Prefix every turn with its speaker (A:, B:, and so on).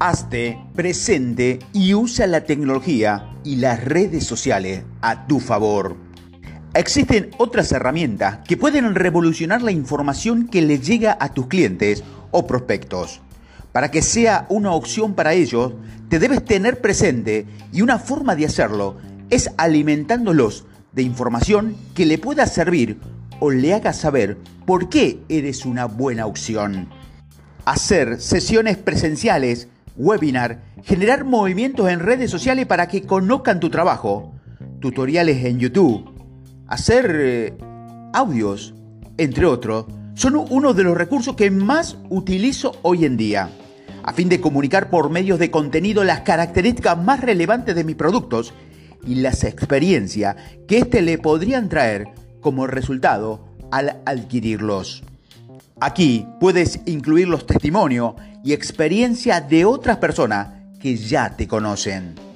A: Hazte presente y usa la tecnología y las redes sociales a tu favor. Existen otras herramientas que pueden revolucionar la información que le llega a tus clientes o prospectos. Para que sea una opción para ellos, te debes tener presente y una forma de hacerlo es alimentándolos de información que le pueda servir o le haga saber por qué eres una buena opción. Hacer sesiones presenciales, webinar, generar movimientos en redes sociales para que conozcan tu trabajo, tutoriales en YouTube, hacer eh, audios, entre otros, son uno de los recursos que más utilizo hoy en día, a fin de comunicar por medios de contenido las características más relevantes de mis productos y las experiencias que éste le podrían traer como resultado al adquirirlos. Aquí puedes incluir los testimonios y experiencia de otras personas que ya te conocen.